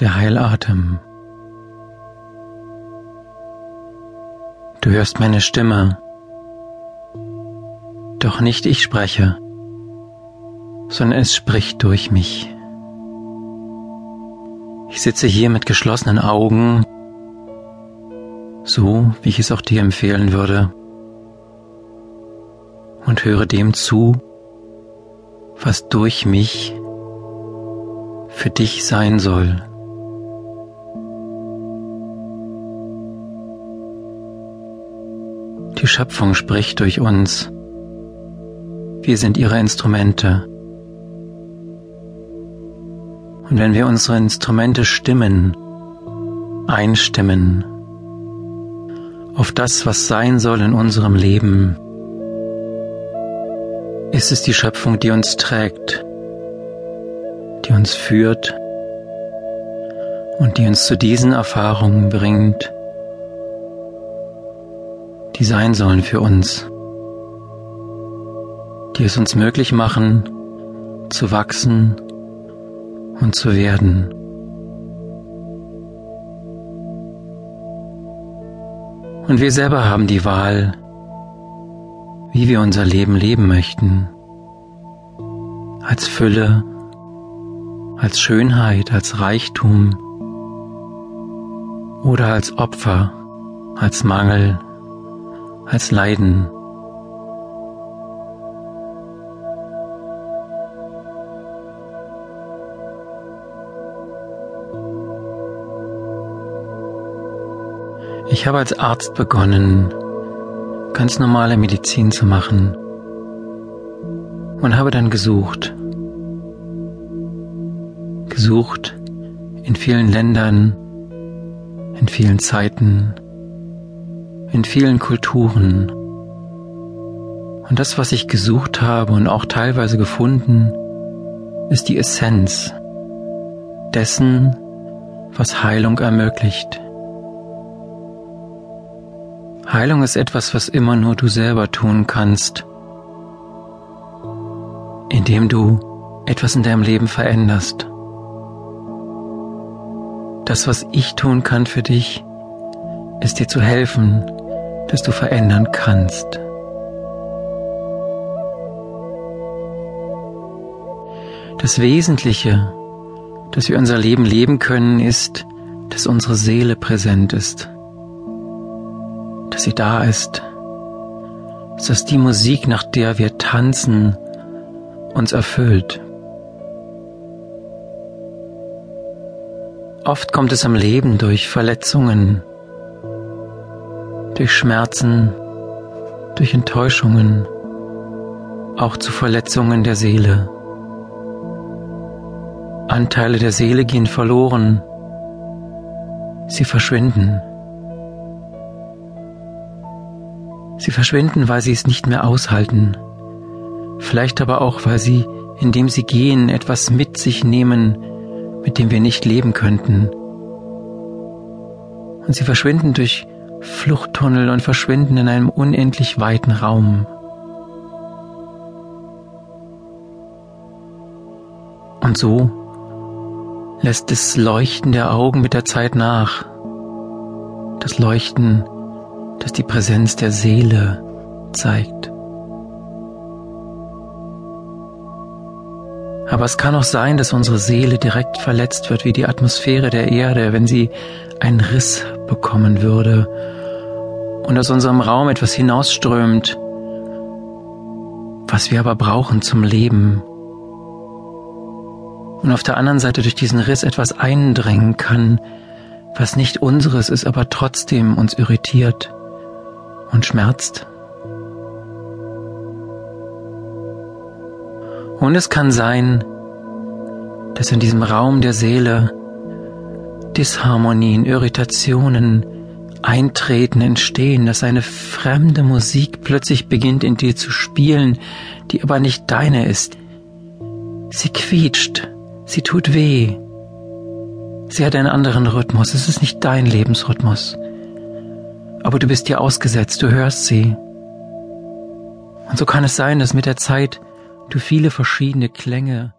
der Heilatem. Du hörst meine Stimme, doch nicht ich spreche, sondern es spricht durch mich. Ich sitze hier mit geschlossenen Augen, so wie ich es auch dir empfehlen würde, und höre dem zu, was durch mich für dich sein soll. Die Schöpfung spricht durch uns. Wir sind ihre Instrumente. Und wenn wir unsere Instrumente stimmen, einstimmen, auf das, was sein soll in unserem Leben, ist es die Schöpfung, die uns trägt, die uns führt und die uns zu diesen Erfahrungen bringt, die sein sollen für uns, die es uns möglich machen, zu wachsen und zu werden. Und wir selber haben die Wahl, wie wir unser Leben leben möchten. Als Fülle, als Schönheit, als Reichtum oder als Opfer, als Mangel, als Leiden. Ich habe als Arzt begonnen, ganz normale Medizin zu machen und habe dann gesucht. Gesucht in vielen Ländern, in vielen Zeiten, in vielen Kulturen. Und das, was ich gesucht habe und auch teilweise gefunden, ist die Essenz dessen, was Heilung ermöglicht. Heilung ist etwas, was immer nur du selber tun kannst, indem du etwas in deinem Leben veränderst. Das, was ich tun kann für dich, ist dir zu helfen, dass du verändern kannst. Das Wesentliche, dass wir unser Leben leben können, ist, dass unsere Seele präsent ist dass sie da ist, dass die Musik, nach der wir tanzen, uns erfüllt. Oft kommt es am Leben durch Verletzungen, durch Schmerzen, durch Enttäuschungen, auch zu Verletzungen der Seele. Anteile der Seele gehen verloren, sie verschwinden. Sie verschwinden, weil sie es nicht mehr aushalten. Vielleicht aber auch, weil sie, indem sie gehen, etwas mit sich nehmen, mit dem wir nicht leben könnten. Und sie verschwinden durch Fluchttunnel und verschwinden in einem unendlich weiten Raum. Und so lässt das Leuchten der Augen mit der Zeit nach. Das Leuchten das die Präsenz der Seele zeigt. Aber es kann auch sein, dass unsere Seele direkt verletzt wird wie die Atmosphäre der Erde, wenn sie einen Riss bekommen würde und aus unserem Raum etwas hinausströmt, was wir aber brauchen zum Leben. Und auf der anderen Seite durch diesen Riss etwas eindrängen kann, was nicht unseres ist, aber trotzdem uns irritiert und schmerzt. Und es kann sein, dass in diesem Raum der Seele Disharmonien, Irritationen eintreten, entstehen, dass eine fremde Musik plötzlich beginnt in dir zu spielen, die aber nicht deine ist. Sie quietscht, sie tut weh. Sie hat einen anderen Rhythmus, es ist nicht dein Lebensrhythmus aber du bist dir ausgesetzt, du hörst sie. Und so kann es sein, dass mit der Zeit du viele verschiedene Klänge